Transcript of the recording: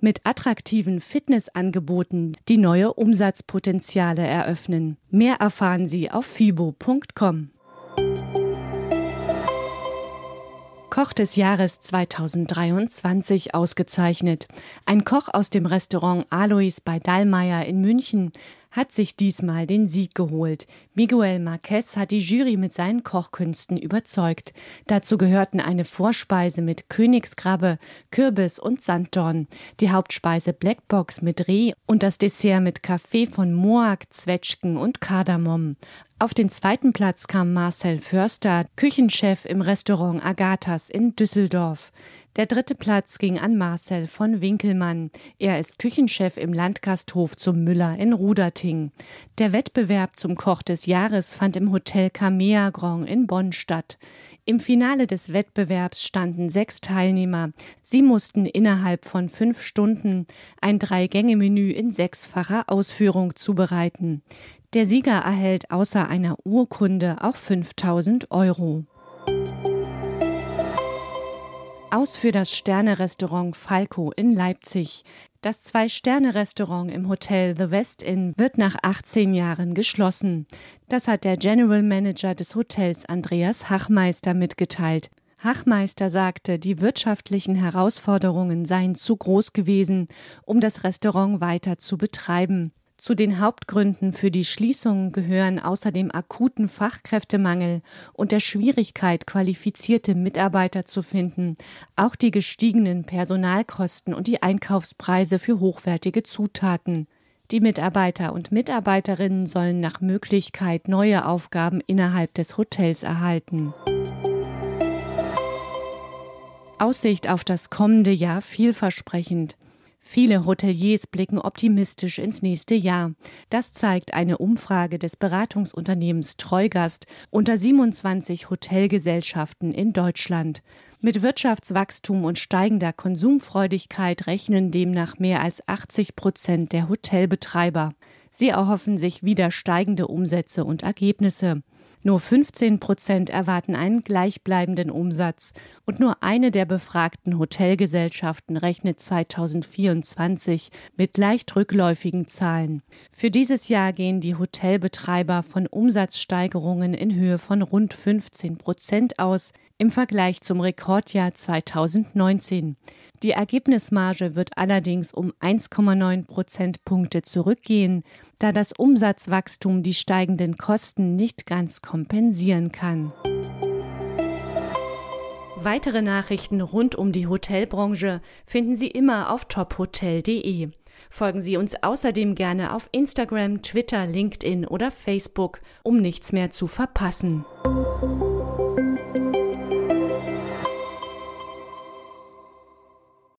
mit attraktiven Fitnessangeboten, die neue Umsatzpotenziale eröffnen. Mehr erfahren Sie auf fibo.com. Koch des Jahres 2023 ausgezeichnet. Ein Koch aus dem Restaurant Alois bei Dallmayr in München hat sich diesmal den Sieg geholt. Miguel Marquez hat die Jury mit seinen Kochkünsten überzeugt. Dazu gehörten eine Vorspeise mit Königskrabbe, Kürbis und Sanddorn, die Hauptspeise Blackbox mit Reh und das Dessert mit Kaffee von Moak, Zwetschgen und Kardamom. Auf den zweiten Platz kam Marcel Förster, Küchenchef im Restaurant Agathas in Düsseldorf. Der dritte Platz ging an Marcel von Winkelmann. Er ist Küchenchef im Landgasthof zum Müller in Ruderting. Der Wettbewerb zum Koch des Jahres fand im Hotel Camea Grand in Bonn statt. Im Finale des Wettbewerbs standen sechs Teilnehmer. Sie mussten innerhalb von fünf Stunden ein Drei-Gänge-Menü in sechsfacher Ausführung zubereiten. Der Sieger erhält außer einer Urkunde auch 5000 Euro. Aus für das Sterne-Restaurant Falco in Leipzig. Das Zwei-Sterne-Restaurant im Hotel The West Inn wird nach 18 Jahren geschlossen. Das hat der General Manager des Hotels Andreas Hachmeister mitgeteilt. Hachmeister sagte, die wirtschaftlichen Herausforderungen seien zu groß gewesen, um das Restaurant weiter zu betreiben. Zu den Hauptgründen für die Schließung gehören außer dem akuten Fachkräftemangel und der Schwierigkeit, qualifizierte Mitarbeiter zu finden, auch die gestiegenen Personalkosten und die Einkaufspreise für hochwertige Zutaten. Die Mitarbeiter und Mitarbeiterinnen sollen nach Möglichkeit neue Aufgaben innerhalb des Hotels erhalten. Aussicht auf das kommende Jahr vielversprechend. Viele Hoteliers blicken optimistisch ins nächste Jahr. Das zeigt eine Umfrage des Beratungsunternehmens Treugast unter 27 Hotelgesellschaften in Deutschland. Mit Wirtschaftswachstum und steigender Konsumfreudigkeit rechnen demnach mehr als 80 Prozent der Hotelbetreiber. Sie erhoffen sich wieder steigende Umsätze und Ergebnisse. Nur 15 Prozent erwarten einen gleichbleibenden Umsatz und nur eine der befragten Hotelgesellschaften rechnet 2024 mit leicht rückläufigen Zahlen. Für dieses Jahr gehen die Hotelbetreiber von Umsatzsteigerungen in Höhe von rund 15 Prozent aus im Vergleich zum Rekordjahr 2019. Die Ergebnismarge wird allerdings um 1,9 Prozentpunkte zurückgehen, da das Umsatzwachstum die steigenden Kosten nicht ganz kompensieren kann. Weitere Nachrichten rund um die Hotelbranche finden Sie immer auf tophotel.de. Folgen Sie uns außerdem gerne auf Instagram, Twitter, LinkedIn oder Facebook, um nichts mehr zu verpassen.